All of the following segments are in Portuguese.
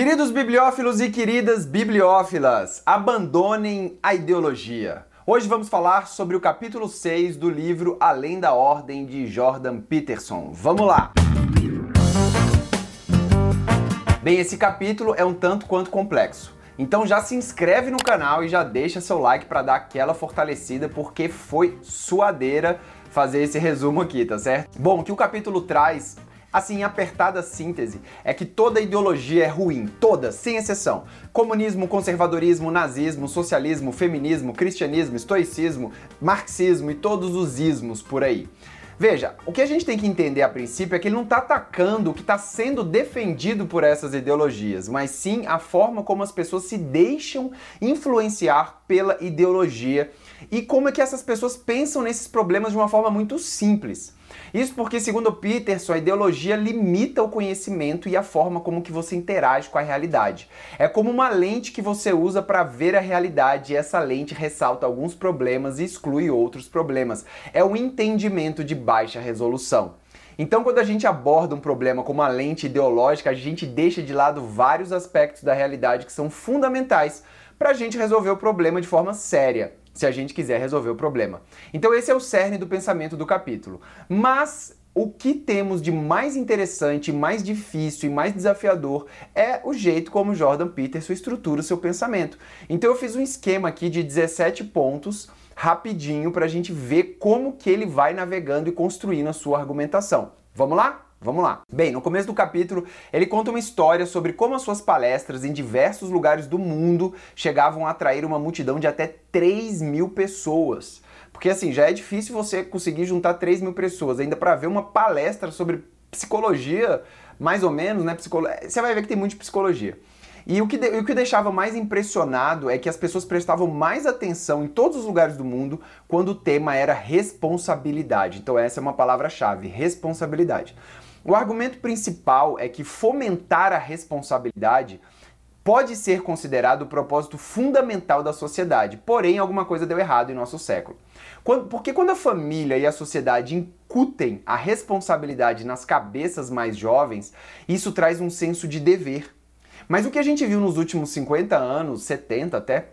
Queridos bibliófilos e queridas bibliófilas, abandonem a ideologia. Hoje vamos falar sobre o capítulo 6 do livro Além da Ordem de Jordan Peterson. Vamos lá! Bem, esse capítulo é um tanto quanto complexo. Então já se inscreve no canal e já deixa seu like para dar aquela fortalecida, porque foi suadeira fazer esse resumo aqui, tá certo? Bom, o que o capítulo traz Assim, em apertada síntese, é que toda ideologia é ruim, toda, sem exceção. Comunismo, conservadorismo, nazismo, socialismo, feminismo, cristianismo, estoicismo, marxismo e todos os ismos por aí. Veja, o que a gente tem que entender a princípio é que ele não está atacando o que está sendo defendido por essas ideologias, mas sim a forma como as pessoas se deixam influenciar pela ideologia e como é que essas pessoas pensam nesses problemas de uma forma muito simples. Isso porque, segundo Peterson, a ideologia limita o conhecimento e a forma como que você interage com a realidade. É como uma lente que você usa para ver a realidade e essa lente ressalta alguns problemas e exclui outros problemas. É o entendimento de baixa resolução. Então, quando a gente aborda um problema com uma lente ideológica, a gente deixa de lado vários aspectos da realidade que são fundamentais para a gente resolver o problema de forma séria se a gente quiser resolver o problema. Então esse é o cerne do pensamento do capítulo. Mas o que temos de mais interessante, mais difícil e mais desafiador é o jeito como Jordan Peterson estrutura o seu pensamento. Então eu fiz um esquema aqui de 17 pontos rapidinho para a gente ver como que ele vai navegando e construindo a sua argumentação. Vamos lá? Vamos lá. Bem, no começo do capítulo, ele conta uma história sobre como as suas palestras em diversos lugares do mundo chegavam a atrair uma multidão de até 3 mil pessoas. Porque assim, já é difícil você conseguir juntar 3 mil pessoas, ainda para ver uma palestra sobre psicologia, mais ou menos, né? Psicolo... Você vai ver que tem muito de psicologia. E o que, de, o que deixava mais impressionado é que as pessoas prestavam mais atenção em todos os lugares do mundo quando o tema era responsabilidade. Então, essa é uma palavra-chave: responsabilidade. O argumento principal é que fomentar a responsabilidade pode ser considerado o propósito fundamental da sociedade, porém alguma coisa deu errado em nosso século. Porque quando a família e a sociedade incutem a responsabilidade nas cabeças mais jovens, isso traz um senso de dever. Mas o que a gente viu nos últimos 50 anos, 70 até,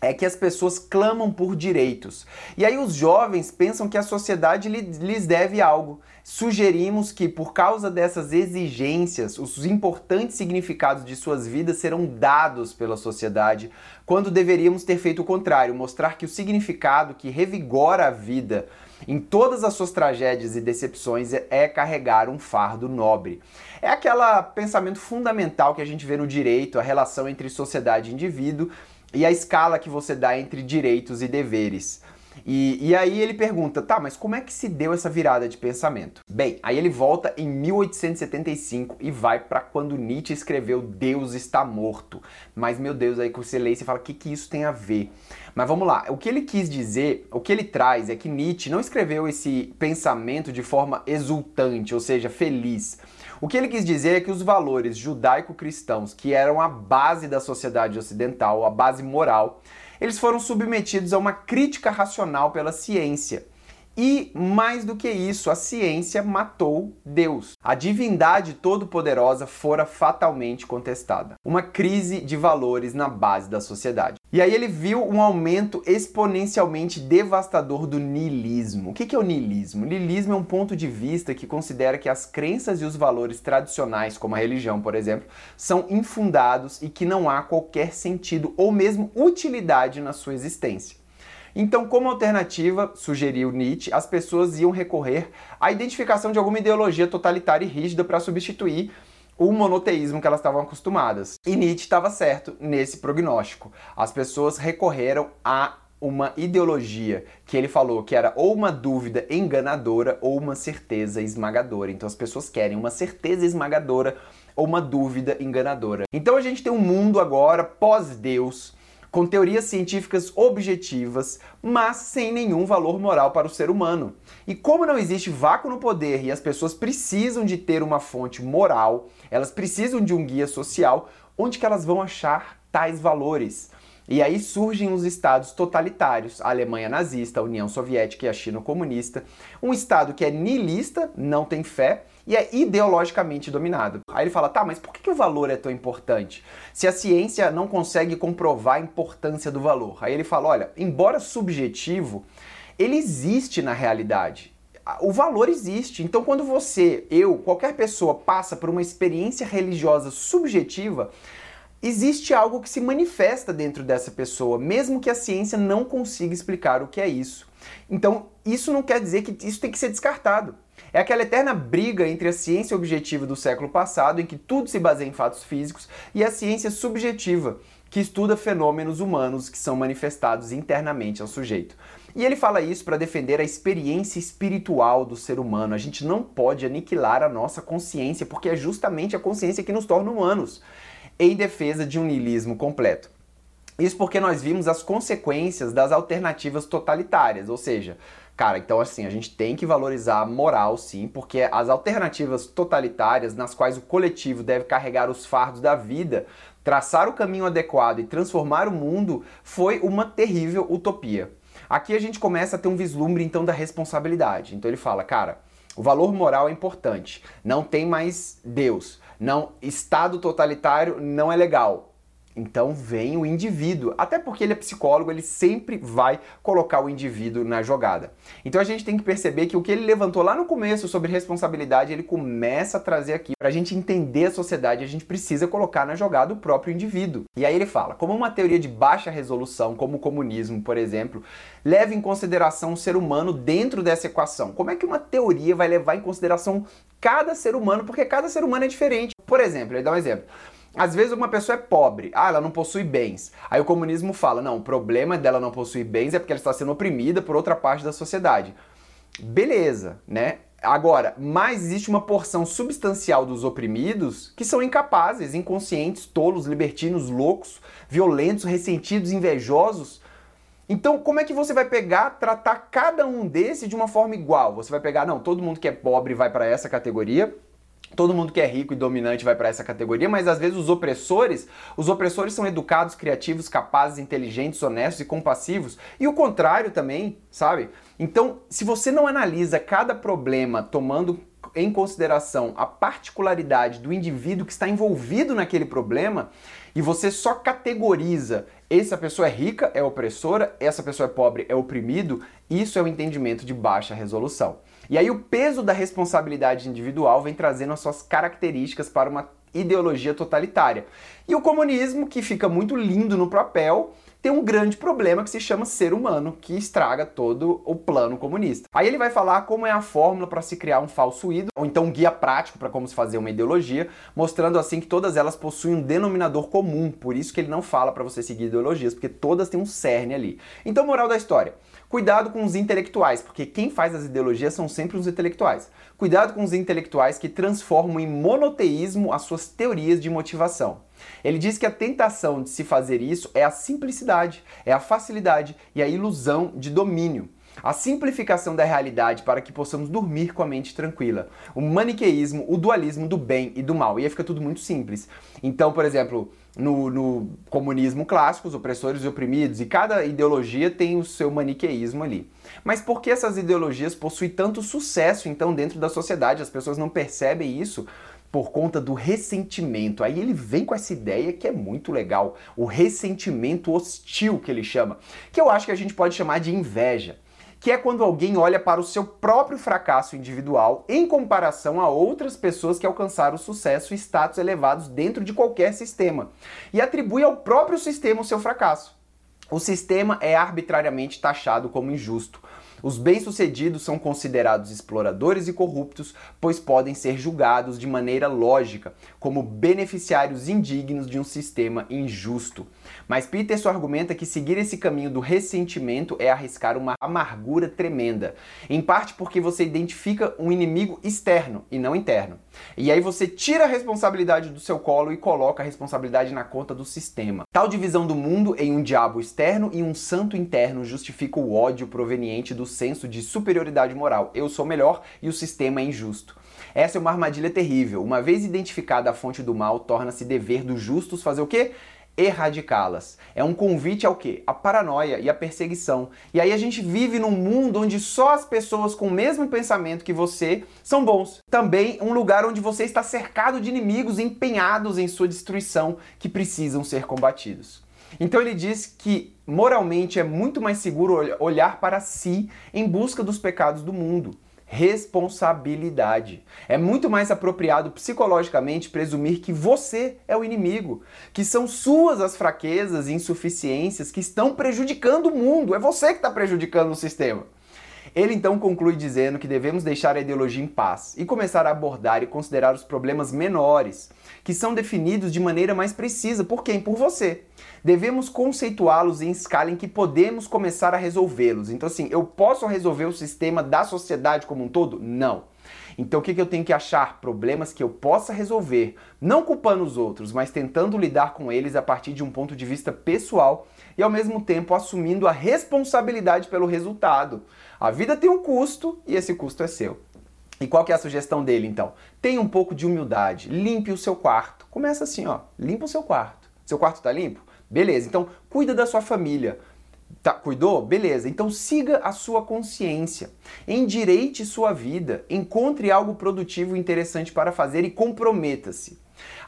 é que as pessoas clamam por direitos. E aí os jovens pensam que a sociedade lhes deve algo. Sugerimos que, por causa dessas exigências, os importantes significados de suas vidas serão dados pela sociedade, quando deveríamos ter feito o contrário, mostrar que o significado que revigora a vida em todas as suas tragédias e decepções é carregar um fardo nobre. É aquele pensamento fundamental que a gente vê no direito, a relação entre sociedade e indivíduo, e a escala que você dá entre direitos e deveres. E, e, aí ele pergunta, tá, mas como é que se deu essa virada de pensamento? Bem, aí ele volta em 1875 e vai para quando Nietzsche escreveu Deus está morto. Mas meu Deus, aí que você lê e você fala, o que, que isso tem a ver? Mas vamos lá, o que ele quis dizer, o que ele traz é que Nietzsche não escreveu esse pensamento de forma exultante, ou seja, feliz. O que ele quis dizer é que os valores judaico-cristãos, que eram a base da sociedade ocidental, a base moral, eles foram submetidos a uma crítica racional pela ciência. E mais do que isso, a ciência matou Deus. A divindade todo-poderosa fora fatalmente contestada. Uma crise de valores na base da sociedade. E aí ele viu um aumento exponencialmente devastador do niilismo. O que é o niilismo? O niilismo é um ponto de vista que considera que as crenças e os valores tradicionais, como a religião, por exemplo, são infundados e que não há qualquer sentido ou mesmo utilidade na sua existência. Então, como alternativa, sugeriu Nietzsche, as pessoas iam recorrer à identificação de alguma ideologia totalitária e rígida para substituir o monoteísmo que elas estavam acostumadas. E Nietzsche estava certo nesse prognóstico. As pessoas recorreram a uma ideologia que ele falou que era ou uma dúvida enganadora ou uma certeza esmagadora. Então as pessoas querem uma certeza esmagadora ou uma dúvida enganadora. Então a gente tem um mundo agora pós-Deus, com teorias científicas objetivas, mas sem nenhum valor moral para o ser humano. E como não existe vácuo no poder e as pessoas precisam de ter uma fonte moral, elas precisam de um guia social, onde que elas vão achar tais valores? E aí surgem os estados totalitários, a Alemanha nazista, a União Soviética e a China comunista, um estado que é nihilista, não tem fé, e é ideologicamente dominado. Aí ele fala, tá, mas por que, o valor é tão importante? Se a ciência não consegue comprovar a importância do valor. Aí ele fala, olha, embora subjetivo, ele existe na realidade. O valor existe. Então, quando você, eu, qualquer pessoa passa por uma experiência religiosa subjetiva, existe algo que se manifesta dentro dessa pessoa, mesmo que a ciência não consiga explicar o que é isso. Então, isso não quer dizer que isso tem que ser descartado. É aquela eterna briga entre a ciência objetiva do século passado, em que tudo se baseia em fatos físicos, e a ciência subjetiva, que estuda fenômenos humanos que são manifestados internamente ao sujeito. E ele fala isso para defender a experiência espiritual do ser humano. A gente não pode aniquilar a nossa consciência, porque é justamente a consciência que nos torna humanos, em defesa de um niilismo completo. Isso porque nós vimos as consequências das alternativas totalitárias, ou seja, cara, então assim, a gente tem que valorizar a moral sim, porque as alternativas totalitárias nas quais o coletivo deve carregar os fardos da vida, traçar o caminho adequado e transformar o mundo foi uma terrível utopia. Aqui a gente começa a ter um vislumbre então da responsabilidade. Então ele fala, cara, o valor moral é importante. Não tem mais Deus. Não, Estado totalitário não é legal. Então vem o indivíduo, até porque ele é psicólogo, ele sempre vai colocar o indivíduo na jogada. Então a gente tem que perceber que o que ele levantou lá no começo sobre responsabilidade, ele começa a trazer aqui para a gente entender a sociedade, a gente precisa colocar na jogada o próprio indivíduo. E aí ele fala, como uma teoria de baixa resolução, como o comunismo, por exemplo, leva em consideração o ser humano dentro dessa equação. Como é que uma teoria vai levar em consideração cada ser humano? Porque cada ser humano é diferente. Por exemplo, ele dá um exemplo. Às vezes uma pessoa é pobre, ah, ela não possui bens. Aí o comunismo fala, não, o problema dela não possuir bens é porque ela está sendo oprimida por outra parte da sociedade. Beleza, né? Agora, mas existe uma porção substancial dos oprimidos que são incapazes, inconscientes, tolos, libertinos, loucos, violentos, ressentidos, invejosos. Então, como é que você vai pegar, tratar cada um desses de uma forma igual? Você vai pegar, não, todo mundo que é pobre vai para essa categoria, Todo mundo que é rico e dominante vai para essa categoria, mas às vezes os opressores, os opressores são educados, criativos, capazes, inteligentes, honestos e compassivos, e o contrário também, sabe? Então, se você não analisa cada problema tomando em consideração a particularidade do indivíduo que está envolvido naquele problema, e você só categoriza essa pessoa é rica, é opressora, essa pessoa é pobre, é oprimido, isso é o entendimento de baixa resolução. E aí o peso da responsabilidade individual vem trazendo as suas características para uma ideologia totalitária. E o comunismo, que fica muito lindo no papel, tem um grande problema que se chama ser humano, que estraga todo o plano comunista. Aí ele vai falar como é a fórmula para se criar um falso ídolo, ou então um guia prático para como se fazer uma ideologia, mostrando assim que todas elas possuem um denominador comum, por isso que ele não fala para você seguir ideologias, porque todas têm um cerne ali. Então, moral da história, Cuidado com os intelectuais, porque quem faz as ideologias são sempre os intelectuais. Cuidado com os intelectuais que transformam em monoteísmo as suas teorias de motivação. Ele diz que a tentação de se fazer isso é a simplicidade, é a facilidade e a ilusão de domínio. A simplificação da realidade para que possamos dormir com a mente tranquila. O maniqueísmo, o dualismo do bem e do mal. E aí fica tudo muito simples. Então, por exemplo, no, no, comunismo clássico, os opressores e oprimidos, e cada ideologia tem o seu maniqueísmo ali. Mas por que essas ideologias possuem tanto sucesso, então, dentro da sociedade? As pessoas não percebem isso por conta do ressentimento. Aí ele vem com essa ideia que é muito legal, o ressentimento hostil que ele chama, que eu acho que a gente pode chamar de inveja que é quando alguém olha para o seu próprio fracasso individual em comparação a outras pessoas que alcançaram sucesso e status elevados dentro de qualquer sistema e atribui ao próprio sistema o seu fracasso. O sistema é arbitrariamente taxado como injusto. Os bem-sucedidos são considerados exploradores e corruptos, pois podem ser julgados de maneira lógica como beneficiários indignos de um sistema injusto. Mas Peterson argumenta que seguir esse caminho do ressentimento é arriscar uma amargura tremenda, em parte porque você identifica um inimigo externo e não interno. E aí você tira a responsabilidade do seu colo e coloca a responsabilidade na conta do sistema. Tal divisão do mundo em um diabo externo e um santo interno justifica o ódio proveniente do senso de superioridade moral. Eu sou melhor e o sistema é injusto. Essa é uma armadilha terrível. Uma vez identificada a fonte do mal, torna-se dever dos justos fazer o quê? erradicá-las. É um convite ao quê? A paranoia e a perseguição. E aí a gente vive num mundo onde só as pessoas com o mesmo pensamento que você são bons. Também um lugar onde você está cercado de inimigos empenhados em sua destruição que precisam ser combatidos. Então ele diz que moralmente é muito mais seguro olhar para si em busca dos pecados do mundo responsabilidade. É muito mais apropriado psicologicamente presumir que você é o inimigo, que são suas as fraquezas e insuficiências que estão prejudicando o mundo. É você que está prejudicando o sistema. Ele então conclui dizendo que devemos deixar a ideologia em paz e começar a abordar e considerar os problemas menores, que são definidos de maneira mais precisa por quem? Por você. Devemos conceituá-los em escala em que podemos começar a resolvê-los. Então, assim, eu posso resolver o sistema da sociedade como um todo? Não. Então, o que, que eu tenho que achar? Problemas que eu possa resolver, não culpando os outros, mas tentando lidar com eles a partir de um ponto de vista pessoal e, ao mesmo tempo, assumindo a responsabilidade pelo resultado. A vida tem um custo e esse custo é seu. E qual que é a sugestão dele então? Tenha um pouco de humildade, limpe o seu quarto. Começa assim, ó, limpa o seu quarto. Seu quarto tá limpo? Beleza. Então, cuida da sua família. Tá, cuidou? Beleza. Então siga a sua consciência. Endireite sua vida, encontre algo produtivo e interessante para fazer e comprometa-se.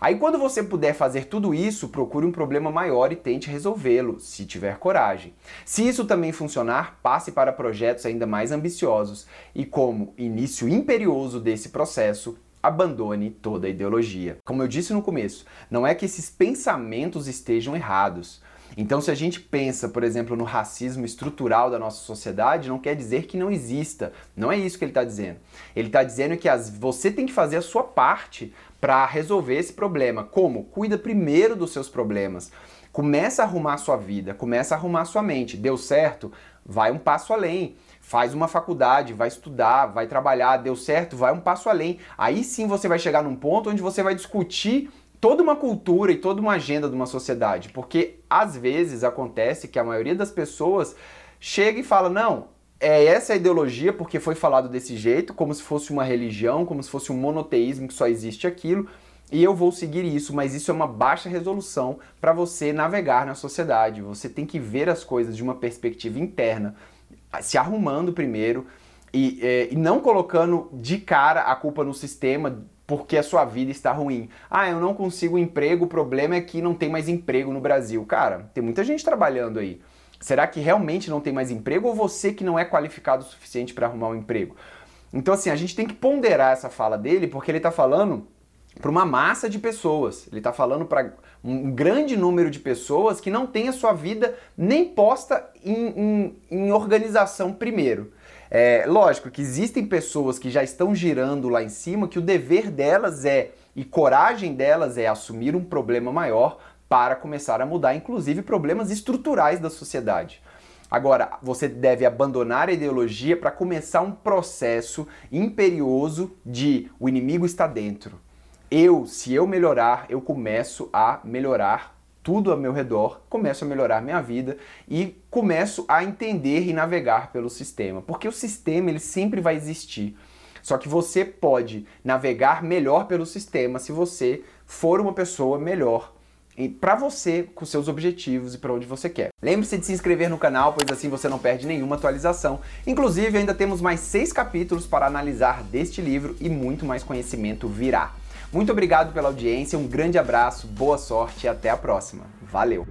Aí, quando você puder fazer tudo isso, procure um problema maior e tente resolvê-lo, se tiver coragem. Se isso também funcionar, passe para projetos ainda mais ambiciosos e, como início imperioso desse processo, abandone toda a ideologia. Como eu disse no começo, não é que esses pensamentos estejam errados. Então, se a gente pensa, por exemplo, no racismo estrutural da nossa sociedade, não quer dizer que não exista. Não é isso que ele está dizendo. Ele está dizendo que as, você tem que fazer a sua parte para resolver esse problema. Como? Cuida primeiro dos seus problemas. Começa a arrumar a sua vida, começa a arrumar a sua mente. Deu certo? Vai um passo além. Faz uma faculdade, vai estudar, vai trabalhar, deu certo, vai um passo além. Aí sim você vai chegar num ponto onde você vai discutir toda uma cultura e toda uma agenda de uma sociedade, porque às vezes acontece que a maioria das pessoas chega e fala: "Não, é essa a ideologia porque foi falado desse jeito, como se fosse uma religião, como se fosse um monoteísmo que só existe aquilo, e eu vou seguir isso, mas isso é uma baixa resolução para você navegar na sociedade. Você tem que ver as coisas de uma perspectiva interna, se arrumando primeiro e, é, e não colocando de cara a culpa no sistema porque a sua vida está ruim. Ah, eu não consigo emprego, o problema é que não tem mais emprego no Brasil. Cara, tem muita gente trabalhando aí. Será que realmente não tem mais emprego ou você que não é qualificado o suficiente para arrumar um emprego? Então, assim, a gente tem que ponderar essa fala dele porque ele está falando para uma massa de pessoas. Ele está falando para um grande número de pessoas que não tem a sua vida nem posta em, em, em organização primeiro. É, lógico que existem pessoas que já estão girando lá em cima que o dever delas é e coragem delas é assumir um problema maior para começar a mudar, inclusive problemas estruturais da sociedade. Agora, você deve abandonar a ideologia para começar um processo imperioso de o inimigo está dentro. Eu, se eu melhorar, eu começo a melhorar tudo ao meu redor, começo a melhorar minha vida e começo a entender e navegar pelo sistema, porque o sistema ele sempre vai existir. Só que você pode navegar melhor pelo sistema se você for uma pessoa melhor para você, com seus objetivos e para onde você quer. Lembre-se de se inscrever no canal, pois assim você não perde nenhuma atualização. Inclusive, ainda temos mais seis capítulos para analisar deste livro e muito mais conhecimento virá. Muito obrigado pela audiência, um grande abraço, boa sorte e até a próxima. Valeu!